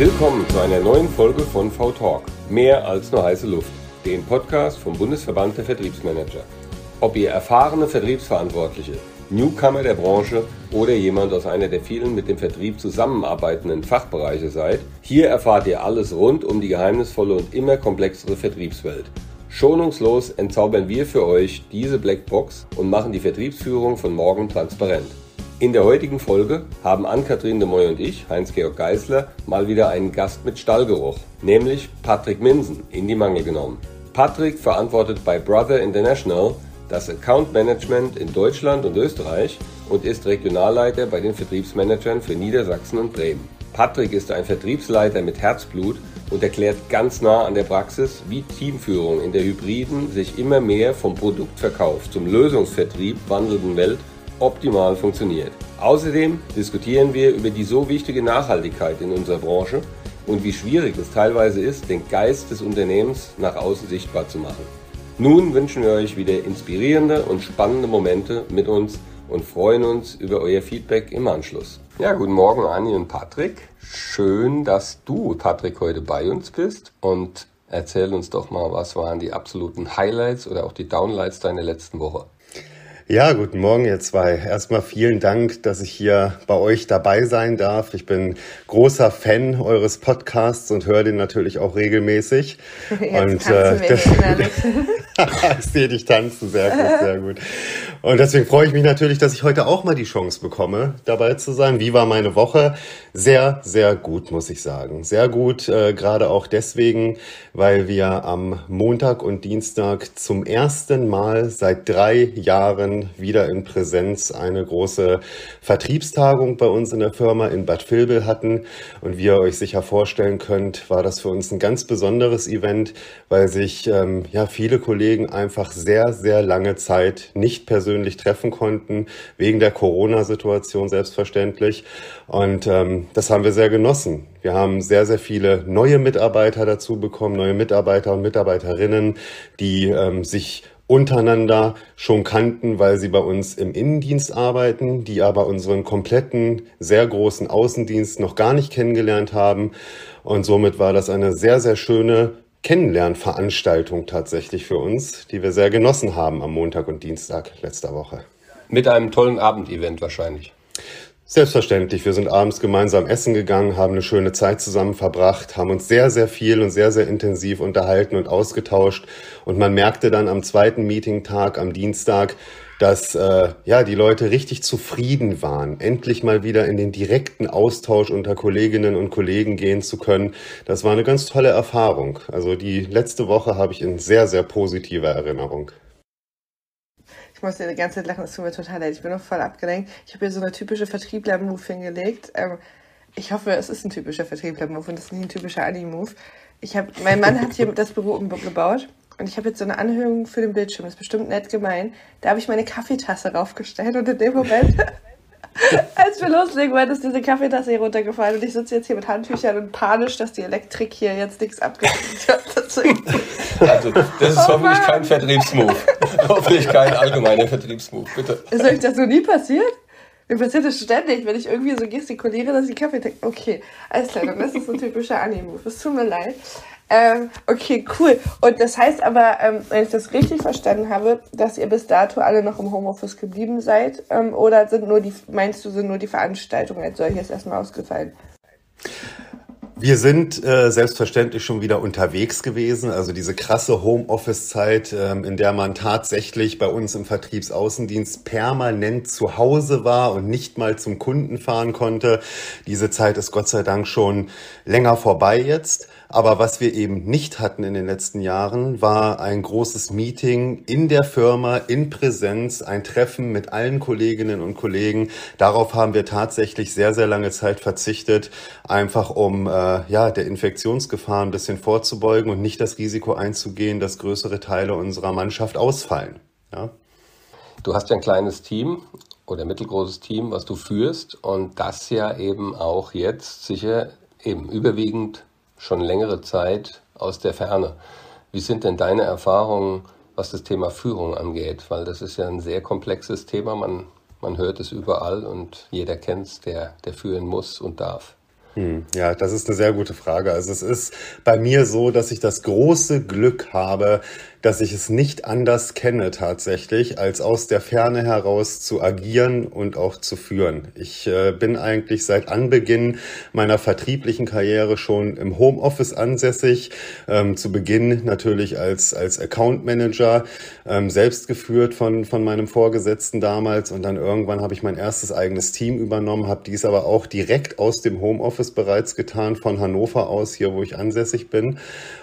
Willkommen zu einer neuen Folge von V-Talk. Mehr als nur heiße Luft. Dem Podcast vom Bundesverband der Vertriebsmanager. Ob ihr erfahrene Vertriebsverantwortliche, Newcomer der Branche oder jemand aus einer der vielen mit dem Vertrieb zusammenarbeitenden Fachbereiche seid, hier erfahrt ihr alles rund um die geheimnisvolle und immer komplexere Vertriebswelt. Schonungslos entzaubern wir für euch diese Blackbox und machen die Vertriebsführung von morgen transparent. In der heutigen Folge haben Ann-Kathrin de Moy und ich, Heinz-Georg Geisler, mal wieder einen Gast mit Stallgeruch, nämlich Patrick Minsen, in die Mangel genommen. Patrick verantwortet bei Brother International das Account Management in Deutschland und Österreich und ist Regionalleiter bei den Vertriebsmanagern für Niedersachsen und Bremen. Patrick ist ein Vertriebsleiter mit Herzblut und erklärt ganz nah an der Praxis, wie Teamführung in der hybriden, sich immer mehr vom Produktverkauf zum Lösungsvertrieb wandelnden Welt optimal funktioniert. Außerdem diskutieren wir über die so wichtige Nachhaltigkeit in unserer Branche und wie schwierig es teilweise ist, den Geist des Unternehmens nach außen sichtbar zu machen. Nun wünschen wir euch wieder inspirierende und spannende Momente mit uns und freuen uns über euer Feedback im Anschluss. Ja, guten Morgen, Anni und Patrick. Schön, dass du, Patrick, heute bei uns bist und erzähl uns doch mal, was waren die absoluten Highlights oder auch die Downlights deiner letzten Woche. Ja, guten Morgen, ihr zwei. Erstmal vielen Dank, dass ich hier bei euch dabei sein darf. Ich bin großer Fan eures Podcasts und höre den natürlich auch regelmäßig. Jetzt und äh, ich sehe dich tanzen, sehr gut, sehr gut. Und deswegen freue ich mich natürlich, dass ich heute auch mal die Chance bekomme, dabei zu sein. Wie war meine Woche? Sehr, sehr gut, muss ich sagen. Sehr gut, äh, gerade auch deswegen, weil wir am Montag und Dienstag zum ersten Mal seit drei Jahren wieder in Präsenz eine große Vertriebstagung bei uns in der Firma in Bad Vilbel hatten. Und wie ihr euch sicher vorstellen könnt, war das für uns ein ganz besonderes Event, weil sich ähm, ja viele Kollegen einfach sehr, sehr lange Zeit nicht persönlich treffen konnten, wegen der Corona-Situation selbstverständlich. Und ähm, das haben wir sehr genossen. Wir haben sehr, sehr viele neue Mitarbeiter dazu bekommen, neue Mitarbeiter und Mitarbeiterinnen, die ähm, sich untereinander schon kannten, weil sie bei uns im Innendienst arbeiten, die aber unseren kompletten, sehr großen Außendienst noch gar nicht kennengelernt haben. Und somit war das eine sehr, sehr schöne Kennenlernveranstaltung tatsächlich für uns, die wir sehr genossen haben am Montag und Dienstag letzter Woche. Mit einem tollen Abendevent wahrscheinlich. Selbstverständlich. Wir sind abends gemeinsam essen gegangen, haben eine schöne Zeit zusammen verbracht, haben uns sehr, sehr viel und sehr, sehr intensiv unterhalten und ausgetauscht. Und man merkte dann am zweiten Meetingtag, am Dienstag, dass äh, ja die Leute richtig zufrieden waren, endlich mal wieder in den direkten Austausch unter Kolleginnen und Kollegen gehen zu können. Das war eine ganz tolle Erfahrung. Also die letzte Woche habe ich in sehr, sehr positiver Erinnerung. Ich muss dir die ganze Zeit lachen, es tut mir total leid. Ich bin noch voll abgelenkt. Ich habe hier so eine typische Vertriebler-Move hingelegt. Ähm, ich hoffe, es ist ein typischer Vertriebler-Move und es ist nicht ein typischer Anni-Move. Ich habe, mein Mann hat hier das Büro umgebaut und ich habe jetzt so eine Anhörung für den Bildschirm, das ist bestimmt nett gemein. Da habe ich meine Kaffeetasse raufgestellt und in dem Moment, als wir loslegen wollten, ist diese Kaffeetasse hier runtergefallen und ich sitze jetzt hier mit Handtüchern und panisch, dass die Elektrik hier jetzt nichts abgekriegt hat. also, das ist oh hoffentlich Mann. kein Vertriebsmove. hoffentlich kein allgemeiner Vertriebsmove, bitte. Ist euch das noch nie passiert? Mir passiert das ständig, wenn ich irgendwie so gestikuliere, dass ich Kaffee trinke. Okay, alles klar, dann ist das ein typischer Anime-Move. Es tut mir leid. Ähm, okay, cool. Und das heißt aber, ähm, wenn ich das richtig verstanden habe, dass ihr bis dato alle noch im Homeoffice geblieben seid, ähm, oder sind nur die, meinst du, sind nur die Veranstaltungen als solches erstmal ausgefallen? Wir sind äh, selbstverständlich schon wieder unterwegs gewesen. Also diese krasse Homeoffice-Zeit, ähm, in der man tatsächlich bei uns im Vertriebsaußendienst permanent zu Hause war und nicht mal zum Kunden fahren konnte. Diese Zeit ist Gott sei Dank schon länger vorbei jetzt. Aber was wir eben nicht hatten in den letzten Jahren, war ein großes Meeting in der Firma, in Präsenz, ein Treffen mit allen Kolleginnen und Kollegen. Darauf haben wir tatsächlich sehr, sehr lange Zeit verzichtet, einfach um äh, ja, der Infektionsgefahr ein bisschen vorzubeugen und nicht das Risiko einzugehen, dass größere Teile unserer Mannschaft ausfallen. Ja? Du hast ja ein kleines Team oder mittelgroßes Team, was du führst und das ja eben auch jetzt sicher eben überwiegend schon längere Zeit aus der Ferne. Wie sind denn deine Erfahrungen, was das Thema Führung angeht? Weil das ist ja ein sehr komplexes Thema. Man, man hört es überall und jeder kennt es, der, der führen muss und darf. Hm, ja, das ist eine sehr gute Frage. Also es ist bei mir so, dass ich das große Glück habe, dass ich es nicht anders kenne tatsächlich, als aus der Ferne heraus zu agieren und auch zu führen. Ich äh, bin eigentlich seit Anbeginn meiner vertrieblichen Karriere schon im Homeoffice ansässig. Ähm, zu Beginn natürlich als, als Account Manager, ähm, selbst geführt von, von meinem Vorgesetzten damals. Und dann irgendwann habe ich mein erstes eigenes Team übernommen, habe dies aber auch direkt aus dem Homeoffice bereits getan, von Hannover aus, hier wo ich ansässig bin.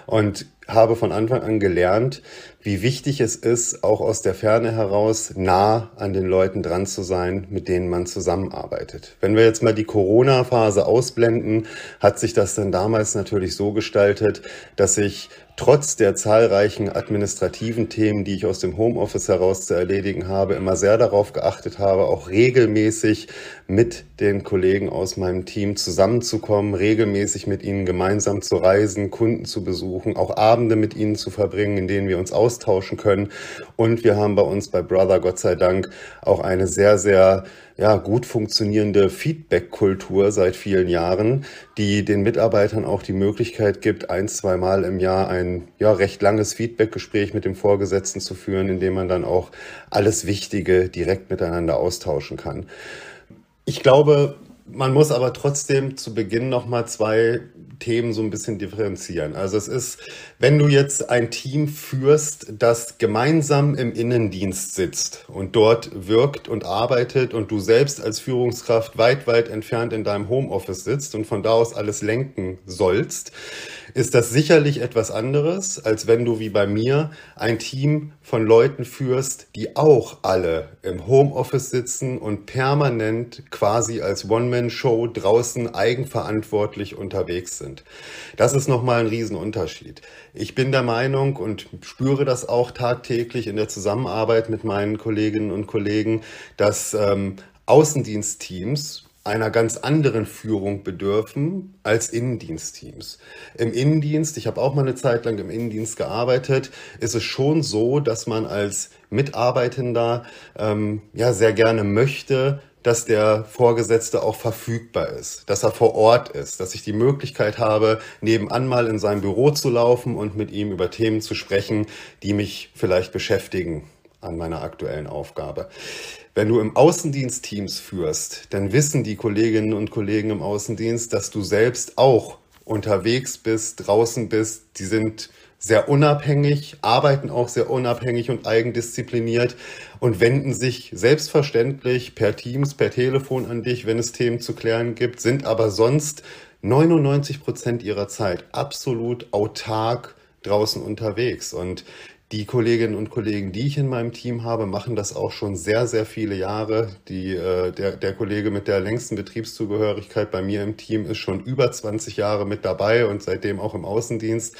Und habe von Anfang an gelernt, wie wichtig es ist, auch aus der Ferne heraus nah an den Leuten dran zu sein, mit denen man zusammenarbeitet. Wenn wir jetzt mal die Corona-Phase ausblenden, hat sich das dann damals natürlich so gestaltet, dass ich trotz der zahlreichen administrativen Themen, die ich aus dem Homeoffice heraus zu erledigen habe, immer sehr darauf geachtet habe, auch regelmäßig mit den Kollegen aus meinem Team zusammenzukommen, regelmäßig mit ihnen gemeinsam zu reisen, Kunden zu besuchen, auch Abende mit ihnen zu verbringen, in denen wir uns austauschen können. Und wir haben bei uns bei Brother Gott sei Dank auch eine sehr, sehr ja, gut funktionierende Feedback-Kultur seit vielen Jahren, die den Mitarbeitern auch die Möglichkeit gibt, ein, zwei Mal im Jahr ein ja, recht langes Feedback-Gespräch mit dem Vorgesetzten zu führen, in dem man dann auch alles Wichtige direkt miteinander austauschen kann. Ich glaube, man muss aber trotzdem zu Beginn noch mal zwei Themen so ein bisschen differenzieren. Also es ist, wenn du jetzt ein Team führst, das gemeinsam im Innendienst sitzt und dort wirkt und arbeitet und du selbst als Führungskraft weit, weit entfernt in deinem Homeoffice sitzt und von da aus alles lenken sollst, ist das sicherlich etwas anderes, als wenn du wie bei mir ein Team von Leuten führst, die auch alle im Homeoffice sitzen und permanent quasi als One-Man-Show draußen eigenverantwortlich unterwegs sind. Das ist nochmal ein Riesenunterschied. Ich bin der Meinung und spüre das auch tagtäglich in der Zusammenarbeit mit meinen Kolleginnen und Kollegen, dass ähm, Außendienstteams einer ganz anderen Führung bedürfen als Innendienstteams. Im Innendienst, ich habe auch mal eine Zeit lang im Innendienst gearbeitet, ist es schon so, dass man als Mitarbeitender ähm, ja sehr gerne möchte, dass der Vorgesetzte auch verfügbar ist, dass er vor Ort ist, dass ich die Möglichkeit habe, nebenan mal in sein Büro zu laufen und mit ihm über Themen zu sprechen, die mich vielleicht beschäftigen an meiner aktuellen Aufgabe. Wenn du im Außendienst Teams führst, dann wissen die Kolleginnen und Kollegen im Außendienst, dass du selbst auch unterwegs bist, draußen bist. Die sind sehr unabhängig, arbeiten auch sehr unabhängig und eigendiszipliniert und wenden sich selbstverständlich per Teams, per Telefon an dich, wenn es Themen zu klären gibt, sind aber sonst 99 Prozent ihrer Zeit absolut autark draußen unterwegs. Und die Kolleginnen und Kollegen, die ich in meinem Team habe, machen das auch schon sehr, sehr viele Jahre. Die, äh, der, der Kollege mit der längsten Betriebszugehörigkeit bei mir im Team ist schon über 20 Jahre mit dabei und seitdem auch im Außendienst.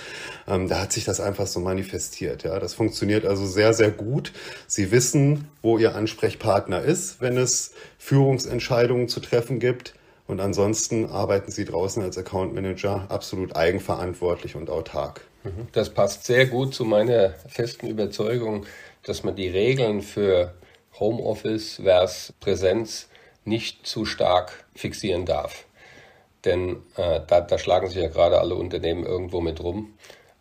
Ähm, da hat sich das einfach so manifestiert. Ja, das funktioniert also sehr, sehr gut. Sie wissen, wo ihr Ansprechpartner ist, wenn es Führungsentscheidungen zu treffen gibt. Und ansonsten arbeiten Sie draußen als Account Manager absolut eigenverantwortlich und autark. Das passt sehr gut zu meiner festen Überzeugung, dass man die Regeln für Homeoffice versus Präsenz nicht zu stark fixieren darf. Denn äh, da, da, schlagen sich ja gerade alle Unternehmen irgendwo mit rum.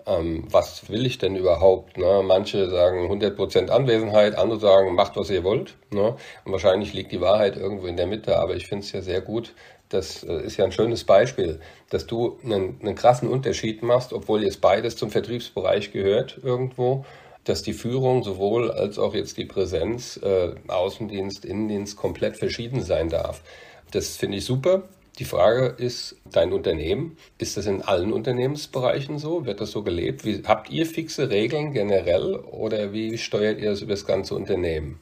Ähm, was will ich denn überhaupt? Ne? Manche sagen 100% Anwesenheit, andere sagen, macht, was ihr wollt. Ne? Und wahrscheinlich liegt die Wahrheit irgendwo in der Mitte, aber ich finde es ja sehr gut, das äh, ist ja ein schönes Beispiel, dass du einen, einen krassen Unterschied machst, obwohl jetzt beides zum Vertriebsbereich gehört irgendwo, dass die Führung sowohl als auch jetzt die Präsenz, äh, Außendienst, Innendienst komplett verschieden sein darf. Das finde ich super. Die Frage ist, dein Unternehmen, ist das in allen Unternehmensbereichen so? Wird das so gelebt? Wie, habt ihr fixe Regeln generell oder wie steuert ihr das über das ganze Unternehmen?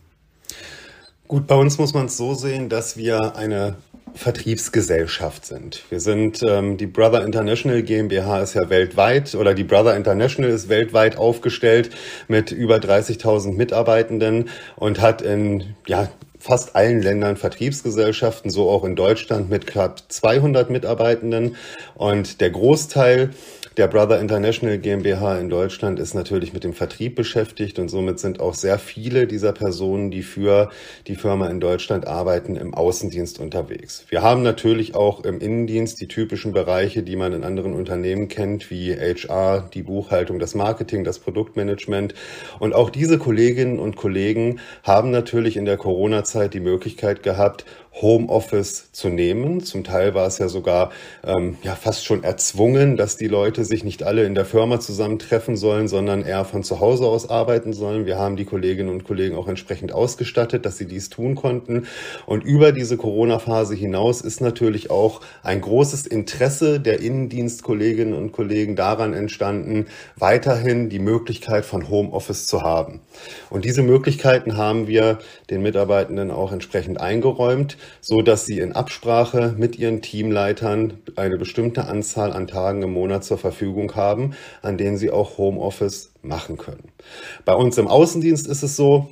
Gut, bei uns muss man es so sehen, dass wir eine Vertriebsgesellschaft sind. Wir sind ähm, die Brother International GmbH ist ja weltweit oder die Brother International ist weltweit aufgestellt mit über 30.000 Mitarbeitenden und hat in ja fast allen Ländern Vertriebsgesellschaften, so auch in Deutschland mit knapp 200 Mitarbeitenden und der Großteil der Brother International GmbH in Deutschland ist natürlich mit dem Vertrieb beschäftigt und somit sind auch sehr viele dieser Personen, die für die Firma in Deutschland arbeiten, im Außendienst unterwegs. Wir haben natürlich auch im Innendienst die typischen Bereiche, die man in anderen Unternehmen kennt, wie HR, die Buchhaltung, das Marketing, das Produktmanagement. Und auch diese Kolleginnen und Kollegen haben natürlich in der Corona-Zeit die Möglichkeit gehabt, Homeoffice zu nehmen. Zum Teil war es ja sogar ähm, ja fast schon erzwungen, dass die Leute sich nicht alle in der Firma zusammentreffen sollen, sondern eher von zu Hause aus arbeiten sollen. Wir haben die Kolleginnen und Kollegen auch entsprechend ausgestattet, dass sie dies tun konnten. Und über diese Corona-Phase hinaus ist natürlich auch ein großes Interesse der Innendienstkolleginnen und Kollegen daran entstanden, weiterhin die Möglichkeit von Homeoffice zu haben. Und diese Möglichkeiten haben wir den Mitarbeitenden auch entsprechend eingeräumt so dass sie in Absprache mit ihren Teamleitern eine bestimmte Anzahl an Tagen im Monat zur Verfügung haben, an denen sie auch Homeoffice machen können. Bei uns im Außendienst ist es so,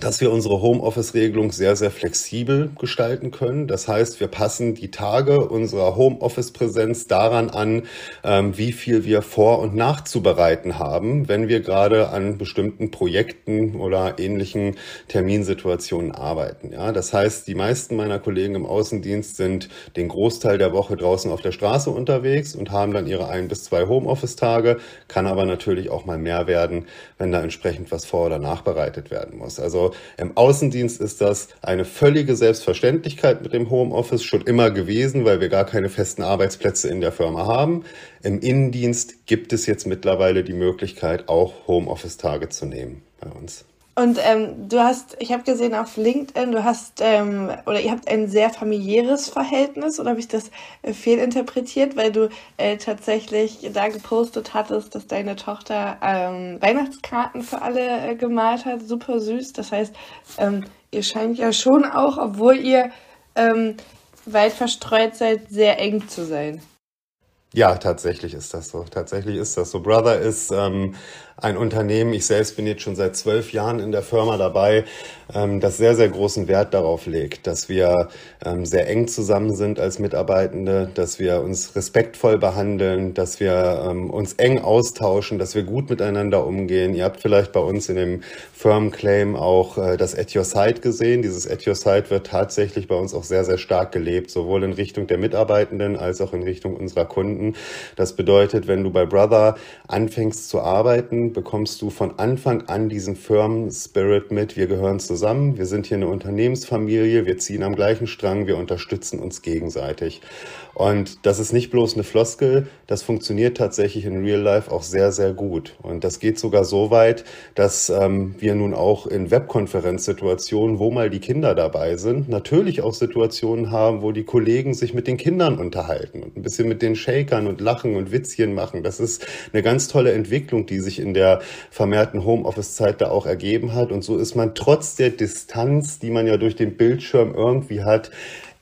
dass wir unsere Homeoffice-Regelung sehr, sehr flexibel gestalten können. Das heißt, wir passen die Tage unserer Homeoffice-Präsenz daran an, ähm, wie viel wir vor- und nachzubereiten haben, wenn wir gerade an bestimmten Projekten oder ähnlichen Terminsituationen arbeiten. Ja, das heißt, die meisten meiner Kollegen im Außendienst sind den Großteil der Woche draußen auf der Straße unterwegs und haben dann ihre ein bis zwei Homeoffice-Tage, kann aber natürlich auch mal mehr werden, wenn da entsprechend was vor- oder nachbereitet werden muss. Also im Außendienst ist das eine völlige Selbstverständlichkeit mit dem Homeoffice schon immer gewesen, weil wir gar keine festen Arbeitsplätze in der Firma haben. Im Innendienst gibt es jetzt mittlerweile die Möglichkeit, auch Homeoffice-Tage zu nehmen bei uns. Und ähm, du hast, ich habe gesehen auf LinkedIn, du hast ähm, oder ihr habt ein sehr familiäres Verhältnis oder habe ich das äh, fehlinterpretiert, weil du äh, tatsächlich da gepostet hattest, dass deine Tochter ähm, Weihnachtskarten für alle äh, gemalt hat, super süß. Das heißt, ähm, ihr scheint ja schon auch, obwohl ihr ähm, weit verstreut seid, sehr eng zu sein. Ja, tatsächlich ist das so. Tatsächlich ist das so. Brother ist ähm, ein Unternehmen, ich selbst bin jetzt schon seit zwölf Jahren in der Firma dabei, ähm, das sehr, sehr großen Wert darauf legt, dass wir ähm, sehr eng zusammen sind als Mitarbeitende, dass wir uns respektvoll behandeln, dass wir ähm, uns eng austauschen, dass wir gut miteinander umgehen. Ihr habt vielleicht bei uns in dem Firmenclaim auch äh, das At Your Side gesehen. Dieses At Your Side wird tatsächlich bei uns auch sehr, sehr stark gelebt, sowohl in Richtung der Mitarbeitenden als auch in Richtung unserer Kunden. Das bedeutet, wenn du bei Brother anfängst zu arbeiten, bekommst du von Anfang an diesen Firmen-Spirit mit. Wir gehören zusammen, wir sind hier eine Unternehmensfamilie, wir ziehen am gleichen Strang, wir unterstützen uns gegenseitig. Und das ist nicht bloß eine Floskel, das funktioniert tatsächlich in Real Life auch sehr, sehr gut. Und das geht sogar so weit, dass ähm, wir nun auch in Webkonferenzsituationen, wo mal die Kinder dabei sind, natürlich auch Situationen haben, wo die Kollegen sich mit den Kindern unterhalten und ein bisschen mit den Shakern und lachen und Witzchen machen. Das ist eine ganz tolle Entwicklung, die sich in der vermehrten Homeoffice-Zeit da auch ergeben hat. Und so ist man trotz der Distanz, die man ja durch den Bildschirm irgendwie hat,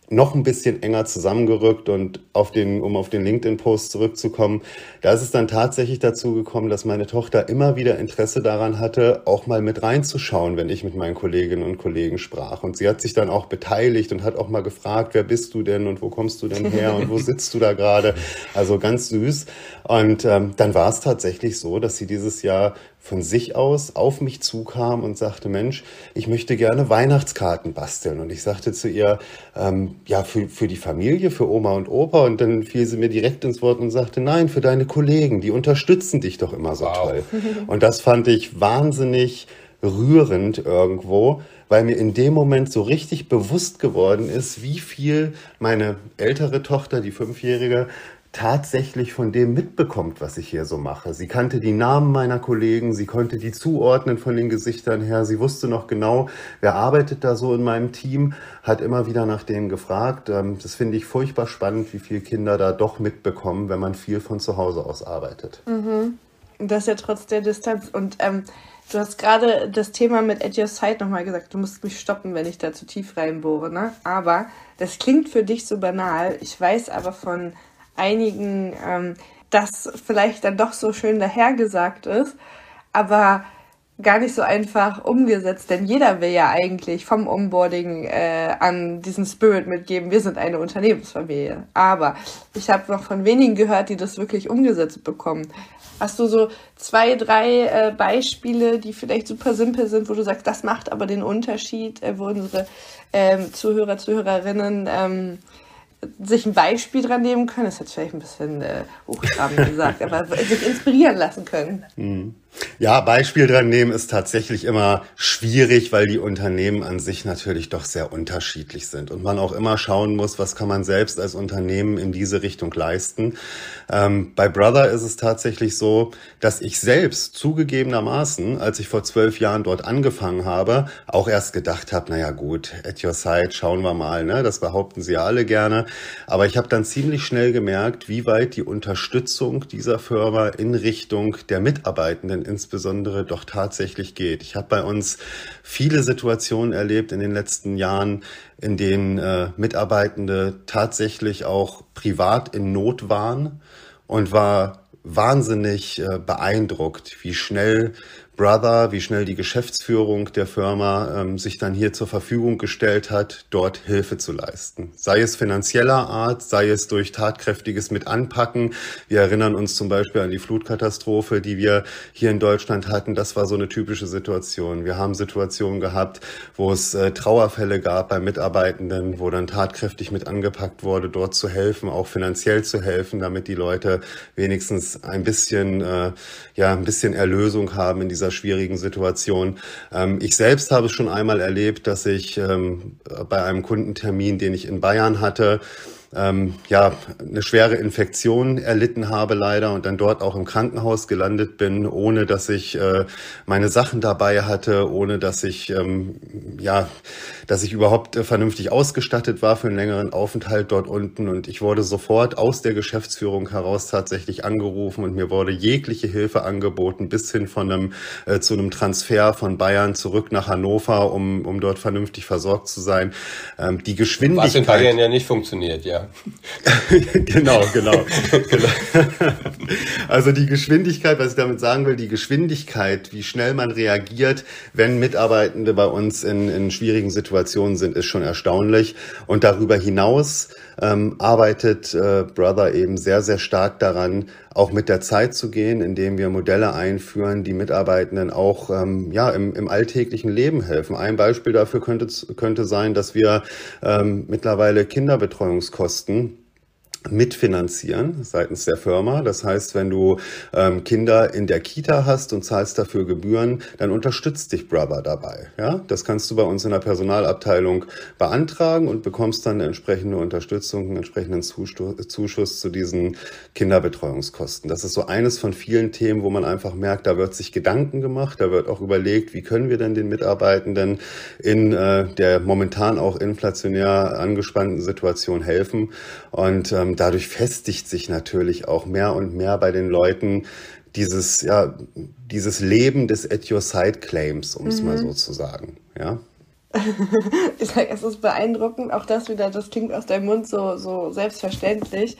noch ein bisschen enger zusammengerückt und auf den, um auf den LinkedIn-Post zurückzukommen, da ist es dann tatsächlich dazu gekommen, dass meine Tochter immer wieder Interesse daran hatte, auch mal mit reinzuschauen, wenn ich mit meinen Kolleginnen und Kollegen sprach. Und sie hat sich dann auch beteiligt und hat auch mal gefragt, wer bist du denn und wo kommst du denn her und wo sitzt du da gerade? Also ganz süß. Und ähm, dann war es tatsächlich so, dass sie dieses Jahr von sich aus auf mich zukam und sagte, Mensch, ich möchte gerne Weihnachtskarten basteln. Und ich sagte zu ihr, ähm, ja, für, für die Familie, für Oma und Opa. Und dann fiel sie mir direkt ins Wort und sagte, nein, für deine Kollegen, die unterstützen dich doch immer so wow. toll. Und das fand ich wahnsinnig rührend irgendwo, weil mir in dem Moment so richtig bewusst geworden ist, wie viel meine ältere Tochter, die Fünfjährige, tatsächlich von dem mitbekommt, was ich hier so mache. Sie kannte die Namen meiner Kollegen, sie konnte die zuordnen von den Gesichtern her, sie wusste noch genau, wer arbeitet da so in meinem Team, hat immer wieder nach denen gefragt. Ähm, das finde ich furchtbar spannend, wie viele Kinder da doch mitbekommen, wenn man viel von zu Hause aus arbeitet. Mhm. Das ja trotz der Distanz. Und ähm, du hast gerade das Thema mit At Your Side nochmal gesagt. Du musst mich stoppen, wenn ich da zu tief reinbohre. Ne? Aber das klingt für dich so banal. Ich weiß aber von einigen ähm, das vielleicht dann doch so schön dahergesagt ist. Aber gar nicht so einfach umgesetzt, denn jeder will ja eigentlich vom Onboarding äh, an diesen Spirit mitgeben, wir sind eine Unternehmensfamilie. Aber ich habe noch von wenigen gehört, die das wirklich umgesetzt bekommen. Hast du so zwei, drei äh, Beispiele, die vielleicht super simpel sind, wo du sagst, das macht aber den Unterschied, äh, wo unsere ähm, Zuhörer, Zuhörerinnen ähm, sich ein Beispiel dran nehmen können? Das ist jetzt vielleicht ein bisschen äh, hochtrabend gesagt, aber sich inspirieren lassen können. Mhm. Ja, Beispiel dran nehmen ist tatsächlich immer schwierig, weil die Unternehmen an sich natürlich doch sehr unterschiedlich sind und man auch immer schauen muss, was kann man selbst als Unternehmen in diese Richtung leisten. Ähm, bei Brother ist es tatsächlich so, dass ich selbst zugegebenermaßen, als ich vor zwölf Jahren dort angefangen habe, auch erst gedacht habe, naja gut, at your side, schauen wir mal, ne? das behaupten sie ja alle gerne. Aber ich habe dann ziemlich schnell gemerkt, wie weit die Unterstützung dieser Firma in Richtung der Mitarbeitenden insbesondere doch tatsächlich geht. Ich habe bei uns viele Situationen erlebt in den letzten Jahren, in denen äh, Mitarbeitende tatsächlich auch privat in Not waren und war wahnsinnig äh, beeindruckt, wie schnell Brother, wie schnell die Geschäftsführung der Firma ähm, sich dann hier zur Verfügung gestellt hat, dort Hilfe zu leisten. Sei es finanzieller Art, sei es durch tatkräftiges Mitanpacken. Wir erinnern uns zum Beispiel an die Flutkatastrophe, die wir hier in Deutschland hatten. Das war so eine typische Situation. Wir haben Situationen gehabt, wo es äh, Trauerfälle gab bei Mitarbeitenden, wo dann tatkräftig mit angepackt wurde, dort zu helfen, auch finanziell zu helfen, damit die Leute wenigstens ein bisschen, äh, ja, ein bisschen Erlösung haben in dieser dieser schwierigen Situation. Ähm, ich selbst habe es schon einmal erlebt, dass ich ähm, bei einem Kundentermin, den ich in Bayern hatte, ähm, ja, eine schwere Infektion erlitten habe leider und dann dort auch im Krankenhaus gelandet bin, ohne dass ich äh, meine Sachen dabei hatte, ohne dass ich ähm, ja, dass ich überhaupt äh, vernünftig ausgestattet war für einen längeren Aufenthalt dort unten und ich wurde sofort aus der Geschäftsführung heraus tatsächlich angerufen und mir wurde jegliche Hilfe angeboten bis hin von einem äh, zu einem Transfer von Bayern zurück nach Hannover, um um dort vernünftig versorgt zu sein. Ähm, die Geschwindigkeit Was in Bayern ja nicht funktioniert, ja. genau, genau. genau. also die Geschwindigkeit, was ich damit sagen will, die Geschwindigkeit, wie schnell man reagiert, wenn Mitarbeitende bei uns in, in schwierigen Situationen sind, ist schon erstaunlich. Und darüber hinaus ähm, arbeitet äh, Brother eben sehr, sehr stark daran, auch mit der Zeit zu gehen, indem wir Modelle einführen, die Mitarbeitenden auch ähm, ja, im, im alltäglichen Leben helfen. Ein Beispiel dafür könnte, könnte sein, dass wir ähm, mittlerweile Kinderbetreuungskosten mitfinanzieren seitens der Firma. Das heißt, wenn du ähm, Kinder in der Kita hast und zahlst dafür Gebühren, dann unterstützt dich Brother dabei. Ja, das kannst du bei uns in der Personalabteilung beantragen und bekommst dann eine entsprechende Unterstützung, einen entsprechenden Zuschuss zu diesen Kinderbetreuungskosten. Das ist so eines von vielen Themen, wo man einfach merkt, da wird sich Gedanken gemacht, da wird auch überlegt, wie können wir denn den Mitarbeitenden in äh, der momentan auch inflationär angespannten Situation helfen. Und ähm, dadurch festigt sich natürlich auch mehr und mehr bei den Leuten dieses, ja, dieses Leben des At Your Side Claims, um es mhm. mal so zu sagen. Ja. ich sage, es ist beeindruckend, auch das wieder, das klingt aus deinem Mund so, so selbstverständlich,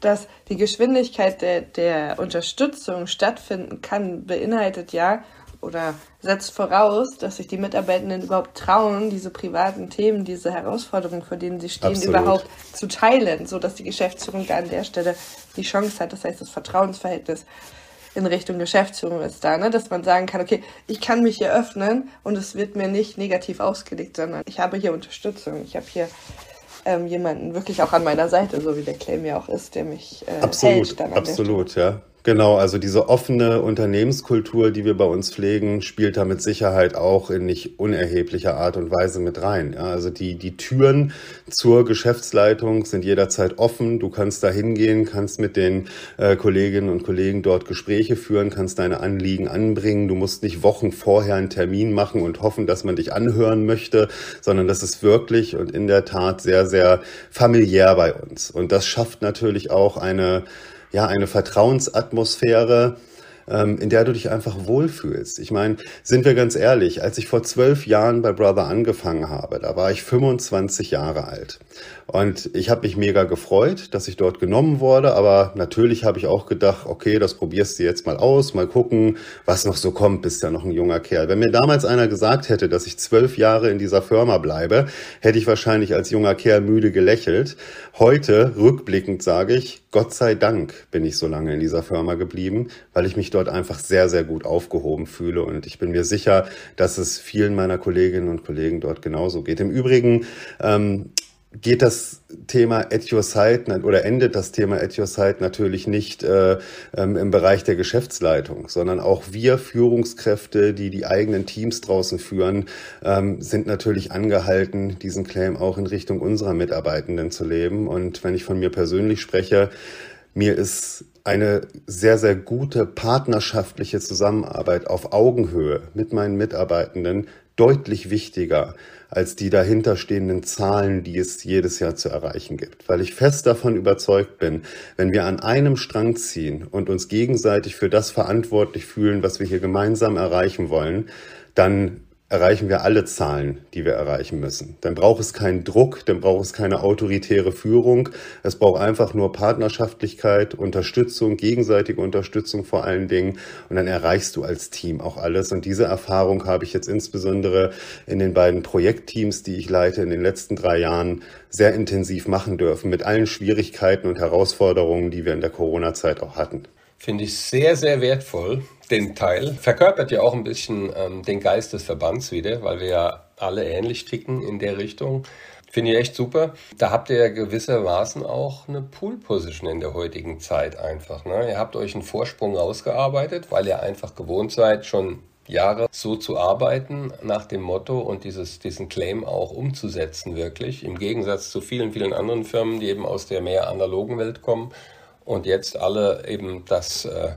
dass die Geschwindigkeit der, der Unterstützung stattfinden kann, beinhaltet ja, oder setzt voraus, dass sich die Mitarbeitenden überhaupt trauen, diese privaten Themen, diese Herausforderungen, vor denen sie stehen, Absolut. überhaupt zu teilen, so dass die Geschäftsführung da an der Stelle die Chance hat. Das heißt, das Vertrauensverhältnis in Richtung Geschäftsführung ist da, ne? dass man sagen kann, okay, ich kann mich hier öffnen und es wird mir nicht negativ ausgelegt, sondern ich habe hier Unterstützung, ich habe hier ähm, jemanden wirklich auch an meiner Seite, so wie der Claim ja auch ist, der mich äh, absolut, hält. Dann absolut, ja. Genau, also diese offene Unternehmenskultur, die wir bei uns pflegen, spielt da mit Sicherheit auch in nicht unerheblicher Art und Weise mit rein. Ja, also die, die Türen zur Geschäftsleitung sind jederzeit offen. Du kannst da hingehen, kannst mit den äh, Kolleginnen und Kollegen dort Gespräche führen, kannst deine Anliegen anbringen. Du musst nicht Wochen vorher einen Termin machen und hoffen, dass man dich anhören möchte, sondern das ist wirklich und in der Tat sehr, sehr familiär bei uns. Und das schafft natürlich auch eine ja, eine Vertrauensatmosphäre, ähm, in der du dich einfach wohlfühlst. Ich meine, sind wir ganz ehrlich, als ich vor zwölf Jahren bei Brother angefangen habe, da war ich 25 Jahre alt. Und ich habe mich mega gefreut, dass ich dort genommen wurde, aber natürlich habe ich auch gedacht, okay, das probierst du jetzt mal aus, mal gucken, was noch so kommt, bist ja noch ein junger Kerl. Wenn mir damals einer gesagt hätte, dass ich zwölf Jahre in dieser Firma bleibe, hätte ich wahrscheinlich als junger Kerl müde gelächelt. Heute, rückblickend sage ich, Gott sei Dank bin ich so lange in dieser Firma geblieben, weil ich mich dort einfach sehr, sehr gut aufgehoben fühle und ich bin mir sicher, dass es vielen meiner Kolleginnen und Kollegen dort genauso geht. Im Übrigen ähm, geht das Thema at your side oder endet das Thema at your side natürlich nicht äh, ähm, im Bereich der Geschäftsleitung, sondern auch wir Führungskräfte, die die eigenen Teams draußen führen, ähm, sind natürlich angehalten, diesen Claim auch in Richtung unserer Mitarbeitenden zu leben. Und wenn ich von mir persönlich spreche, mir ist eine sehr, sehr gute partnerschaftliche Zusammenarbeit auf Augenhöhe mit meinen Mitarbeitenden deutlich wichtiger als die dahinterstehenden Zahlen, die es jedes Jahr zu erreichen gibt. Weil ich fest davon überzeugt bin, wenn wir an einem Strang ziehen und uns gegenseitig für das verantwortlich fühlen, was wir hier gemeinsam erreichen wollen, dann erreichen wir alle Zahlen, die wir erreichen müssen. Dann braucht es keinen Druck, dann braucht es keine autoritäre Führung. Es braucht einfach nur Partnerschaftlichkeit, Unterstützung, gegenseitige Unterstützung vor allen Dingen. Und dann erreichst du als Team auch alles. Und diese Erfahrung habe ich jetzt insbesondere in den beiden Projektteams, die ich leite, in den letzten drei Jahren sehr intensiv machen dürfen, mit allen Schwierigkeiten und Herausforderungen, die wir in der Corona-Zeit auch hatten. Finde ich sehr, sehr wertvoll, den Teil. Verkörpert ja auch ein bisschen ähm, den Geist des Verbands wieder, weil wir ja alle ähnlich ticken in der Richtung. Finde ich echt super. Da habt ihr ja gewissermaßen auch eine Pool-Position in der heutigen Zeit einfach. Ne? Ihr habt euch einen Vorsprung rausgearbeitet, weil ihr einfach gewohnt seid, schon Jahre so zu arbeiten nach dem Motto und dieses, diesen Claim auch umzusetzen wirklich. Im Gegensatz zu vielen, vielen anderen Firmen, die eben aus der mehr analogen Welt kommen und jetzt alle eben das, äh,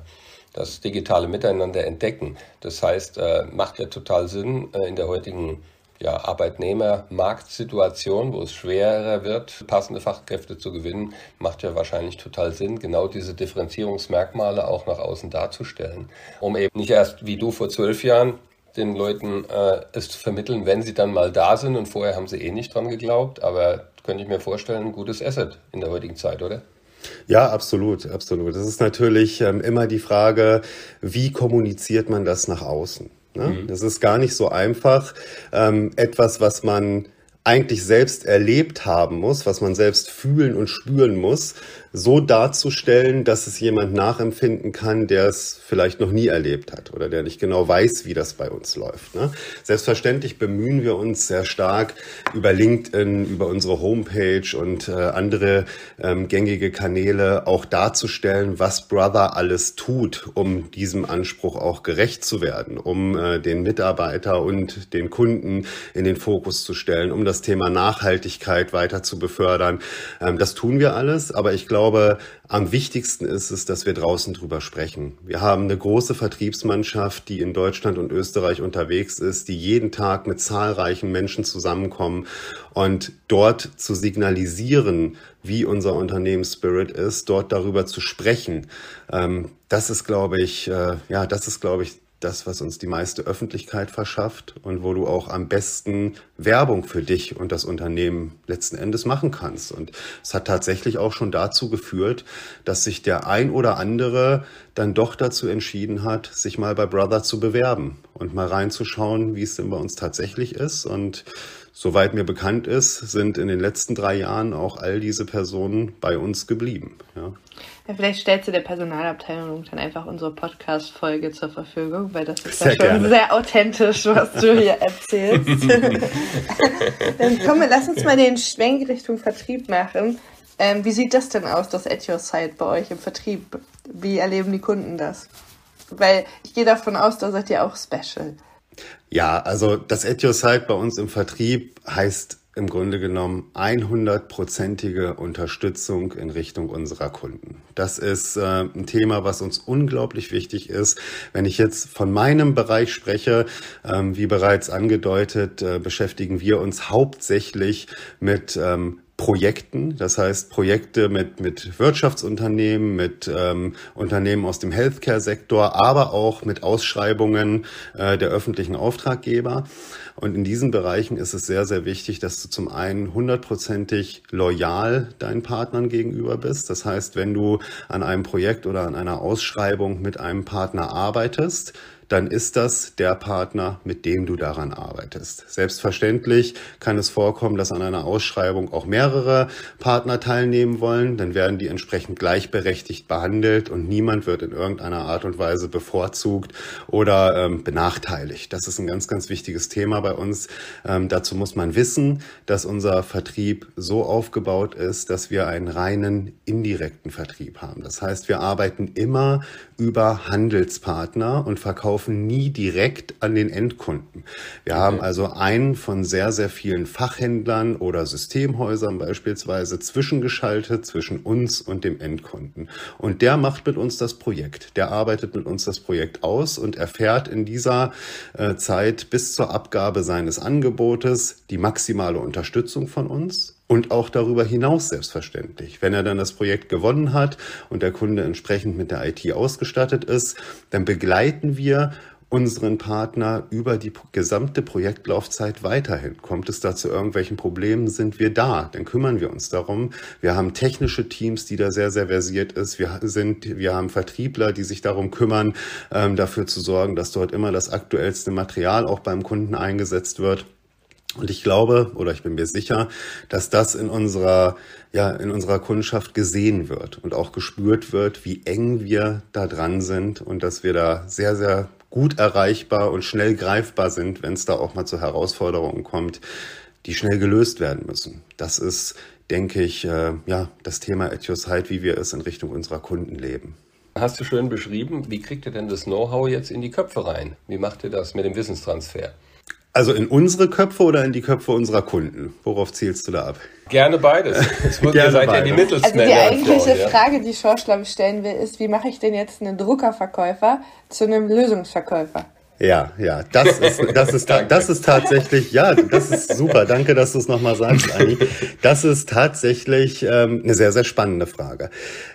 das digitale Miteinander entdecken. Das heißt, äh, macht ja total Sinn äh, in der heutigen ja, Arbeitnehmermarktsituation, wo es schwerer wird, passende Fachkräfte zu gewinnen, macht ja wahrscheinlich total Sinn, genau diese Differenzierungsmerkmale auch nach außen darzustellen, um eben nicht erst wie du vor zwölf Jahren den Leuten äh, es zu vermitteln, wenn sie dann mal da sind und vorher haben sie eh nicht dran geglaubt, aber könnte ich mir vorstellen, ein gutes Asset in der heutigen Zeit, oder? Ja, absolut, absolut. Das ist natürlich ähm, immer die Frage, wie kommuniziert man das nach außen? Ne? Mhm. Das ist gar nicht so einfach. Ähm, etwas, was man eigentlich selbst erlebt haben muss, was man selbst fühlen und spüren muss, so darzustellen, dass es jemand nachempfinden kann, der es vielleicht noch nie erlebt hat oder der nicht genau weiß, wie das bei uns läuft. Ne? Selbstverständlich bemühen wir uns sehr stark über LinkedIn, über unsere Homepage und äh, andere ähm, gängige Kanäle auch darzustellen, was Brother alles tut, um diesem Anspruch auch gerecht zu werden, um äh, den Mitarbeiter und den Kunden in den Fokus zu stellen, um das Thema Nachhaltigkeit weiter zu befördern. Ähm, das tun wir alles, aber ich glaube, glaube, am wichtigsten ist es, dass wir draußen drüber sprechen. Wir haben eine große Vertriebsmannschaft, die in Deutschland und Österreich unterwegs ist, die jeden Tag mit zahlreichen Menschen zusammenkommen und dort zu signalisieren, wie unser Unternehmensspirit ist, dort darüber zu sprechen. Ähm, das ist, glaube ich, äh, ja, das ist, glaube ich, das, was uns die meiste Öffentlichkeit verschafft und wo du auch am besten Werbung für dich und das Unternehmen letzten Endes machen kannst. Und es hat tatsächlich auch schon dazu geführt, dass sich der ein oder andere dann doch dazu entschieden hat, sich mal bei Brother zu bewerben und mal reinzuschauen, wie es denn bei uns tatsächlich ist. Und soweit mir bekannt ist, sind in den letzten drei Jahren auch all diese Personen bei uns geblieben. Ja. Ja, vielleicht stellst du der Personalabteilung dann einfach unsere Podcast-Folge zur Verfügung, weil das ist sehr ja schon gerne. sehr authentisch, was du hier erzählst. dann komm, lass uns mal den Schwenk Richtung Vertrieb machen. Ähm, wie sieht das denn aus, das At Your Side bei euch im Vertrieb? Wie erleben die Kunden das? Weil ich gehe davon aus, da seid ihr auch special. Ja, also das Side bei uns im Vertrieb heißt im Grunde genommen 100-prozentige Unterstützung in Richtung unserer Kunden. Das ist äh, ein Thema, was uns unglaublich wichtig ist. Wenn ich jetzt von meinem Bereich spreche, ähm, wie bereits angedeutet, äh, beschäftigen wir uns hauptsächlich mit ähm, Projekten, das heißt Projekte mit, mit Wirtschaftsunternehmen, mit ähm, Unternehmen aus dem Healthcare-Sektor, aber auch mit Ausschreibungen äh, der öffentlichen Auftraggeber. Und in diesen Bereichen ist es sehr, sehr wichtig, dass du zum einen hundertprozentig loyal deinen Partnern gegenüber bist. Das heißt, wenn du an einem Projekt oder an einer Ausschreibung mit einem Partner arbeitest, dann ist das der Partner, mit dem du daran arbeitest. Selbstverständlich kann es vorkommen, dass an einer Ausschreibung auch mehrere Partner teilnehmen wollen. Dann werden die entsprechend gleichberechtigt behandelt und niemand wird in irgendeiner Art und Weise bevorzugt oder ähm, benachteiligt. Das ist ein ganz, ganz wichtiges Thema bei uns. Ähm, dazu muss man wissen, dass unser Vertrieb so aufgebaut ist, dass wir einen reinen indirekten Vertrieb haben. Das heißt, wir arbeiten immer über Handelspartner und verkaufen nie direkt an den Endkunden. Wir haben also einen von sehr, sehr vielen Fachhändlern oder Systemhäusern beispielsweise zwischengeschaltet zwischen uns und dem Endkunden. Und der macht mit uns das Projekt. Der arbeitet mit uns das Projekt aus und erfährt in dieser äh, Zeit bis zur Abgabe seines Angebotes die maximale Unterstützung von uns und auch darüber hinaus selbstverständlich. Wenn er dann das Projekt gewonnen hat und der Kunde entsprechend mit der IT ausgestattet ist, dann begleiten wir unseren Partner über die gesamte Projektlaufzeit weiterhin. Kommt es da zu irgendwelchen Problemen, sind wir da. Dann kümmern wir uns darum. Wir haben technische Teams, die da sehr, sehr versiert ist. Wir sind, wir haben Vertriebler, die sich darum kümmern, ähm, dafür zu sorgen, dass dort immer das aktuellste Material auch beim Kunden eingesetzt wird. Und ich glaube oder ich bin mir sicher, dass das in unserer, ja, in unserer Kundschaft gesehen wird und auch gespürt wird, wie eng wir da dran sind und dass wir da sehr, sehr gut erreichbar und schnell greifbar sind, wenn es da auch mal zu Herausforderungen kommt, die schnell gelöst werden müssen. Das ist, denke ich, äh, ja, das Thema At Your wie wir es in Richtung unserer Kunden leben. Hast du schön beschrieben, wie kriegt ihr denn das Know-how jetzt in die Köpfe rein? Wie macht ihr das mit dem Wissenstransfer? Also in unsere Köpfe oder in die Köpfe unserer Kunden? Worauf zielst du da ab? Gerne beides. Gerne seid beides. ja die Mittelsmänner. Also die eigentliche ja. Frage, die Schorschlamm stellen will, ist, wie mache ich denn jetzt einen Druckerverkäufer zu einem Lösungsverkäufer? Ja, ja, das ist, das ist, das ist tatsächlich, ja, das ist super. Danke, dass du es nochmal sagst, Anni. Das ist tatsächlich ähm, eine sehr, sehr spannende Frage.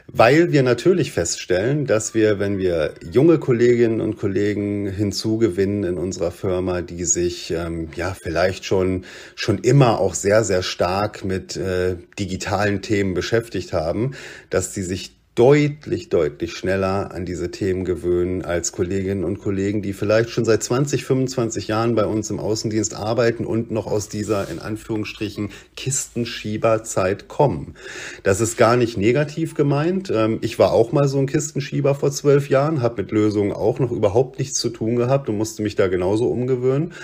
Weil wir natürlich feststellen, dass wir, wenn wir junge Kolleginnen und Kollegen hinzugewinnen in unserer Firma, die sich ähm, ja vielleicht schon, schon immer auch sehr, sehr stark mit äh, digitalen Themen beschäftigt haben, dass sie sich deutlich, deutlich schneller an diese Themen gewöhnen als Kolleginnen und Kollegen, die vielleicht schon seit 20, 25 Jahren bei uns im Außendienst arbeiten und noch aus dieser in Anführungsstrichen Kistenschieberzeit kommen. Das ist gar nicht negativ gemeint. Ähm, ich war auch mal so ein Kistenschieber vor zwölf Jahren, habe mit Lösungen auch noch überhaupt nichts zu tun gehabt und musste mich da genauso umgewöhnen.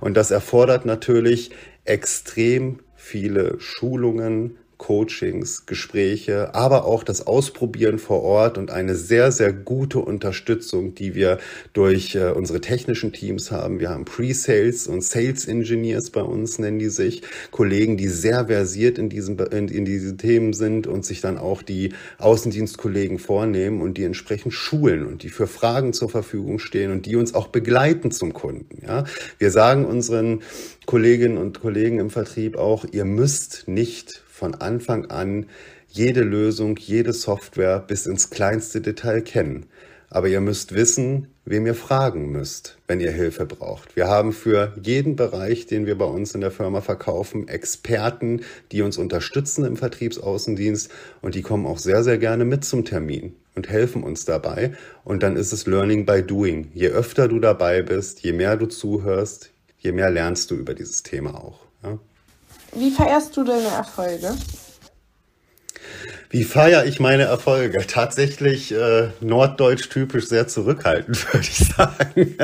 Und das erfordert natürlich extrem viele Schulungen, Coachings, Gespräche, aber auch das Ausprobieren vor Ort und eine sehr, sehr gute Unterstützung, die wir durch äh, unsere technischen Teams haben. Wir haben Pre-Sales und Sales Engineers bei uns, nennen die sich. Kollegen, die sehr versiert in diesen, in, in diese Themen sind und sich dann auch die Außendienstkollegen vornehmen und die entsprechend schulen und die für Fragen zur Verfügung stehen und die uns auch begleiten zum Kunden. Ja? Wir sagen unseren Kolleginnen und Kollegen im Vertrieb auch, ihr müsst nicht von Anfang an jede Lösung, jede Software bis ins kleinste Detail kennen. Aber ihr müsst wissen, wem ihr fragen müsst, wenn ihr Hilfe braucht. Wir haben für jeden Bereich, den wir bei uns in der Firma verkaufen, Experten, die uns unterstützen im Vertriebsaußendienst und die kommen auch sehr, sehr gerne mit zum Termin und helfen uns dabei. Und dann ist es Learning by Doing. Je öfter du dabei bist, je mehr du zuhörst, je mehr lernst du über dieses Thema auch. Ja? Wie feierst du deine Erfolge? Wie feiere ich meine Erfolge? Tatsächlich äh, norddeutsch typisch sehr zurückhaltend, würde ich sagen.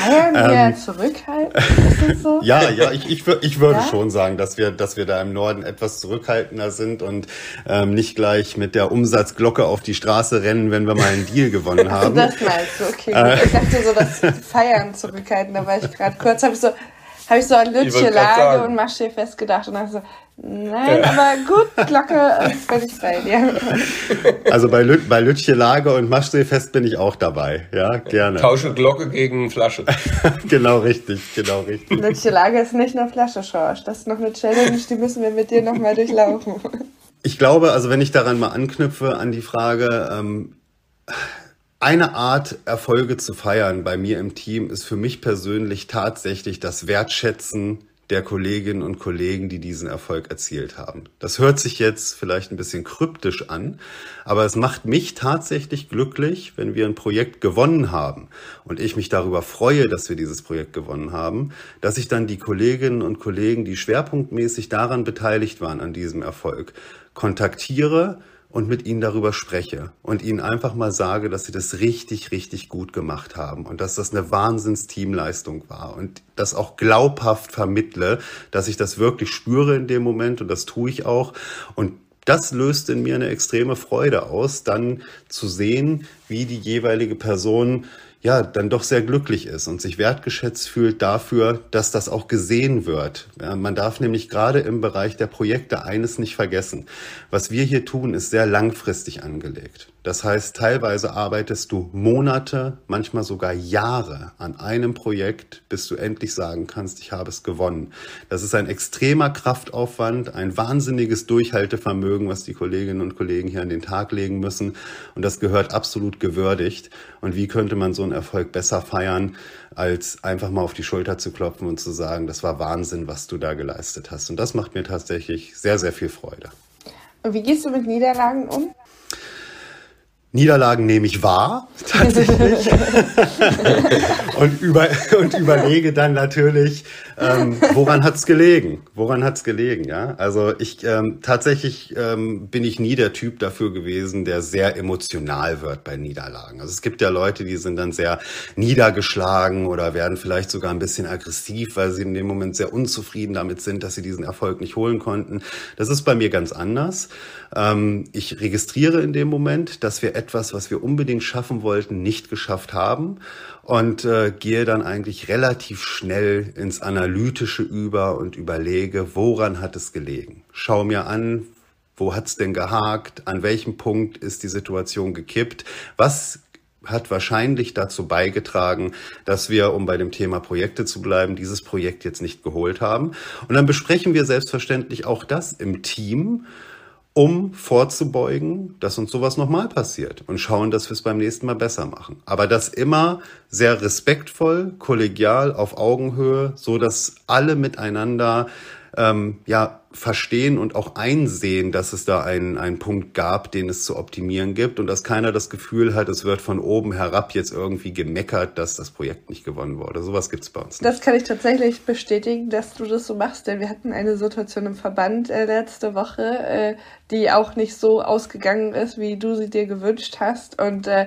Feiern wir ähm, zurückhaltend? So? ja, ja, ich, ich, ich würde ja? schon sagen, dass wir, dass wir da im Norden etwas zurückhaltender sind und ähm, nicht gleich mit der Umsatzglocke auf die Straße rennen, wenn wir mal einen Deal gewonnen haben. das meinst du, okay. Äh, ich dachte so, dass Feiern zurückhaltend, da war ich gerade kurz, habe ich so, habe ich so an Lütche Lage und Masche festgedacht und dann so, nein, ja. aber gut, Glocke bin ich bei dir. Also bei, Lü bei Lütche Lage und Maschseefest bin ich auch dabei, ja, gerne. Tausche Glocke gegen Flasche. genau richtig, genau richtig. Lütche Lage ist nicht nur Flasche, Schorsch, das ist noch eine Challenge, die müssen wir mit dir nochmal durchlaufen. Ich glaube, also wenn ich daran mal anknüpfe an die Frage, ähm, eine Art, Erfolge zu feiern bei mir im Team ist für mich persönlich tatsächlich das Wertschätzen der Kolleginnen und Kollegen, die diesen Erfolg erzielt haben. Das hört sich jetzt vielleicht ein bisschen kryptisch an, aber es macht mich tatsächlich glücklich, wenn wir ein Projekt gewonnen haben und ich mich darüber freue, dass wir dieses Projekt gewonnen haben, dass ich dann die Kolleginnen und Kollegen, die schwerpunktmäßig daran beteiligt waren an diesem Erfolg, kontaktiere und mit ihnen darüber spreche und ihnen einfach mal sage, dass sie das richtig, richtig gut gemacht haben und dass das eine Wahnsinns-Teamleistung war und das auch glaubhaft vermittle, dass ich das wirklich spüre in dem Moment und das tue ich auch. Und das löst in mir eine extreme Freude aus, dann zu sehen, wie die jeweilige Person ja, dann doch sehr glücklich ist und sich wertgeschätzt fühlt dafür, dass das auch gesehen wird. Ja, man darf nämlich gerade im Bereich der Projekte eines nicht vergessen. Was wir hier tun, ist sehr langfristig angelegt. Das heißt, teilweise arbeitest du Monate, manchmal sogar Jahre an einem Projekt, bis du endlich sagen kannst, ich habe es gewonnen. Das ist ein extremer Kraftaufwand, ein wahnsinniges Durchhaltevermögen, was die Kolleginnen und Kollegen hier an den Tag legen müssen. Und das gehört absolut gewürdigt. Und wie könnte man so einen Erfolg besser feiern, als einfach mal auf die Schulter zu klopfen und zu sagen, das war Wahnsinn, was du da geleistet hast. Und das macht mir tatsächlich sehr, sehr viel Freude. Und wie gehst du mit Niederlagen um? Niederlagen nehme ich wahr, tatsächlich. und, über, und überlege dann natürlich, ähm, woran hat's gelegen? Woran hat's gelegen? Ja, also ich ähm, tatsächlich ähm, bin ich nie der Typ dafür gewesen, der sehr emotional wird bei Niederlagen. Also es gibt ja Leute, die sind dann sehr niedergeschlagen oder werden vielleicht sogar ein bisschen aggressiv, weil sie in dem Moment sehr unzufrieden damit sind, dass sie diesen Erfolg nicht holen konnten. Das ist bei mir ganz anders. Ähm, ich registriere in dem Moment, dass wir etwas, was wir unbedingt schaffen wollten, nicht geschafft haben und äh, gehe dann eigentlich relativ schnell ins Analytische über und überlege, woran hat es gelegen. Schau mir an, wo hat's denn gehakt, an welchem Punkt ist die Situation gekippt, was hat wahrscheinlich dazu beigetragen, dass wir, um bei dem Thema Projekte zu bleiben, dieses Projekt jetzt nicht geholt haben. Und dann besprechen wir selbstverständlich auch das im Team um vorzubeugen, dass uns sowas nochmal passiert und schauen, dass wir es beim nächsten Mal besser machen. Aber das immer sehr respektvoll, kollegial, auf Augenhöhe, so dass alle miteinander ähm, ja verstehen und auch einsehen, dass es da einen, einen Punkt gab, den es zu optimieren gibt und dass keiner das Gefühl hat, es wird von oben herab jetzt irgendwie gemeckert, dass das Projekt nicht gewonnen wurde. Sowas gibt's bei uns. Nicht. Das kann ich tatsächlich bestätigen, dass du das so machst, denn wir hatten eine Situation im Verband äh, letzte Woche, äh, die auch nicht so ausgegangen ist, wie du sie dir gewünscht hast und äh,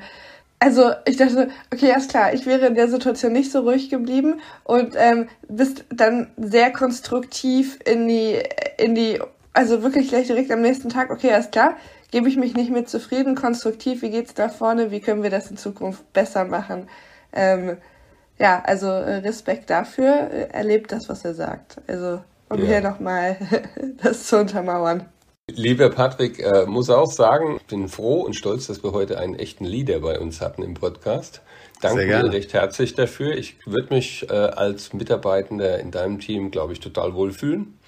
also ich dachte, okay, ist klar, ich wäre in der Situation nicht so ruhig geblieben und ähm, bist dann sehr konstruktiv in die, in die, also wirklich gleich direkt am nächsten Tag, okay, ist klar, gebe ich mich nicht mit zufrieden, konstruktiv, wie geht's da vorne, wie können wir das in Zukunft besser machen? Ähm, ja, also äh, Respekt dafür, erlebt das, was er sagt. Also um ja. hier nochmal das zu untermauern. Lieber Patrick, äh, muss auch sagen, ich bin froh und stolz, dass wir heute einen echten Leader bei uns hatten im Podcast. Danke dir recht herzlich dafür. Ich würde mich äh, als Mitarbeitender in deinem Team, glaube ich, total wohlfühlen.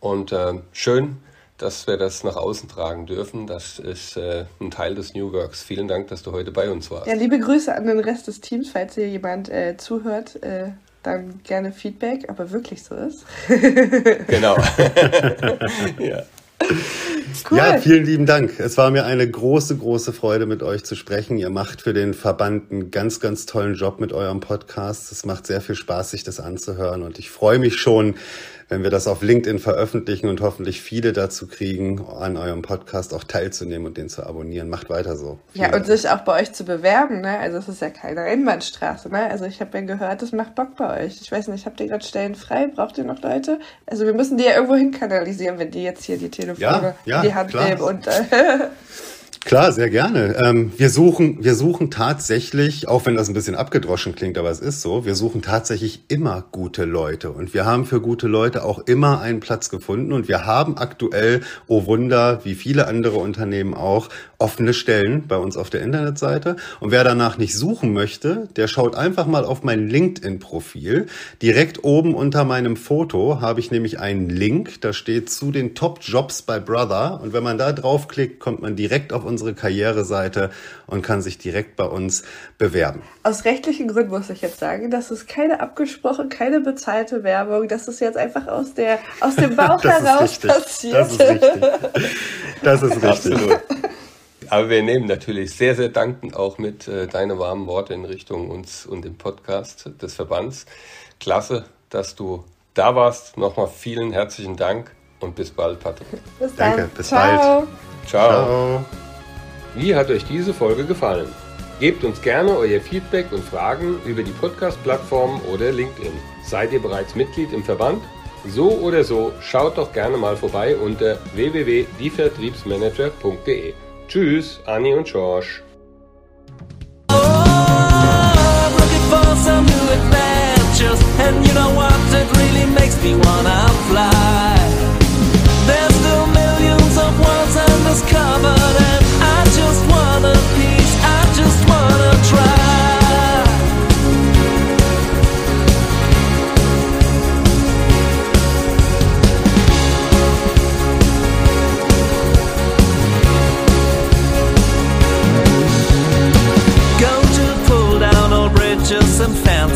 Und äh, schön, dass wir das nach außen tragen dürfen. Das ist äh, ein Teil des New Works. Vielen Dank, dass du heute bei uns warst. Ja, liebe Grüße an den Rest des Teams, falls hier jemand äh, zuhört. Äh, dann gerne Feedback, aber wirklich so ist. genau. ja. Cool. Ja, vielen lieben Dank. Es war mir eine große, große Freude, mit euch zu sprechen. Ihr macht für den Verband einen ganz, ganz tollen Job mit eurem Podcast. Es macht sehr viel Spaß, sich das anzuhören. Und ich freue mich schon, wenn wir das auf LinkedIn veröffentlichen und hoffentlich viele dazu kriegen, an eurem Podcast auch teilzunehmen und den zu abonnieren. Macht weiter so. Vielen ja, und Dank. sich auch bei euch zu bewerben. Ne? Also es ist ja keine Einbahnstraße. Ne? Also ich habe ja gehört, das macht Bock bei euch. Ich weiß nicht, habt ihr gerade Stellen frei? Braucht ihr noch Leute? Also wir müssen die ja irgendwo hin kanalisieren, wenn die jetzt hier die Telefone ja, ja, in die Hand klar. nehmen. Und, äh, Klar, sehr gerne. Ähm, wir suchen, wir suchen tatsächlich, auch wenn das ein bisschen abgedroschen klingt, aber es ist so, wir suchen tatsächlich immer gute Leute und wir haben für gute Leute auch immer einen Platz gefunden und wir haben aktuell, oh Wunder, wie viele andere Unternehmen auch, offene Stellen bei uns auf der Internetseite. Und wer danach nicht suchen möchte, der schaut einfach mal auf mein LinkedIn-Profil. Direkt oben unter meinem Foto habe ich nämlich einen Link, da steht zu den Top-Jobs bei Brother. Und wenn man da draufklickt, kommt man direkt auf unsere Karriereseite und kann sich direkt bei uns bewerben. Aus rechtlichen Gründen muss ich jetzt sagen, das ist keine abgesprochen, keine bezahlte Werbung. Das ist jetzt einfach aus, der, aus dem Bauch heraus passiert. Das ist richtig. Das ist richtig. Absolut. Aber wir nehmen natürlich sehr, sehr dankend auch mit äh, deine warmen Worte in Richtung uns und dem Podcast des Verbands. Klasse, dass du da warst. Nochmal vielen herzlichen Dank und bis bald, Patrick. Bis dann. Danke, bis Ciao. bald. Ciao. Ciao. Wie hat euch diese Folge gefallen? Gebt uns gerne euer Feedback und Fragen über die Podcast-Plattform oder LinkedIn. Seid ihr bereits Mitglied im Verband? So oder so, schaut doch gerne mal vorbei unter www.dievertriebsmanager.de. Tschüss, Anni und George. And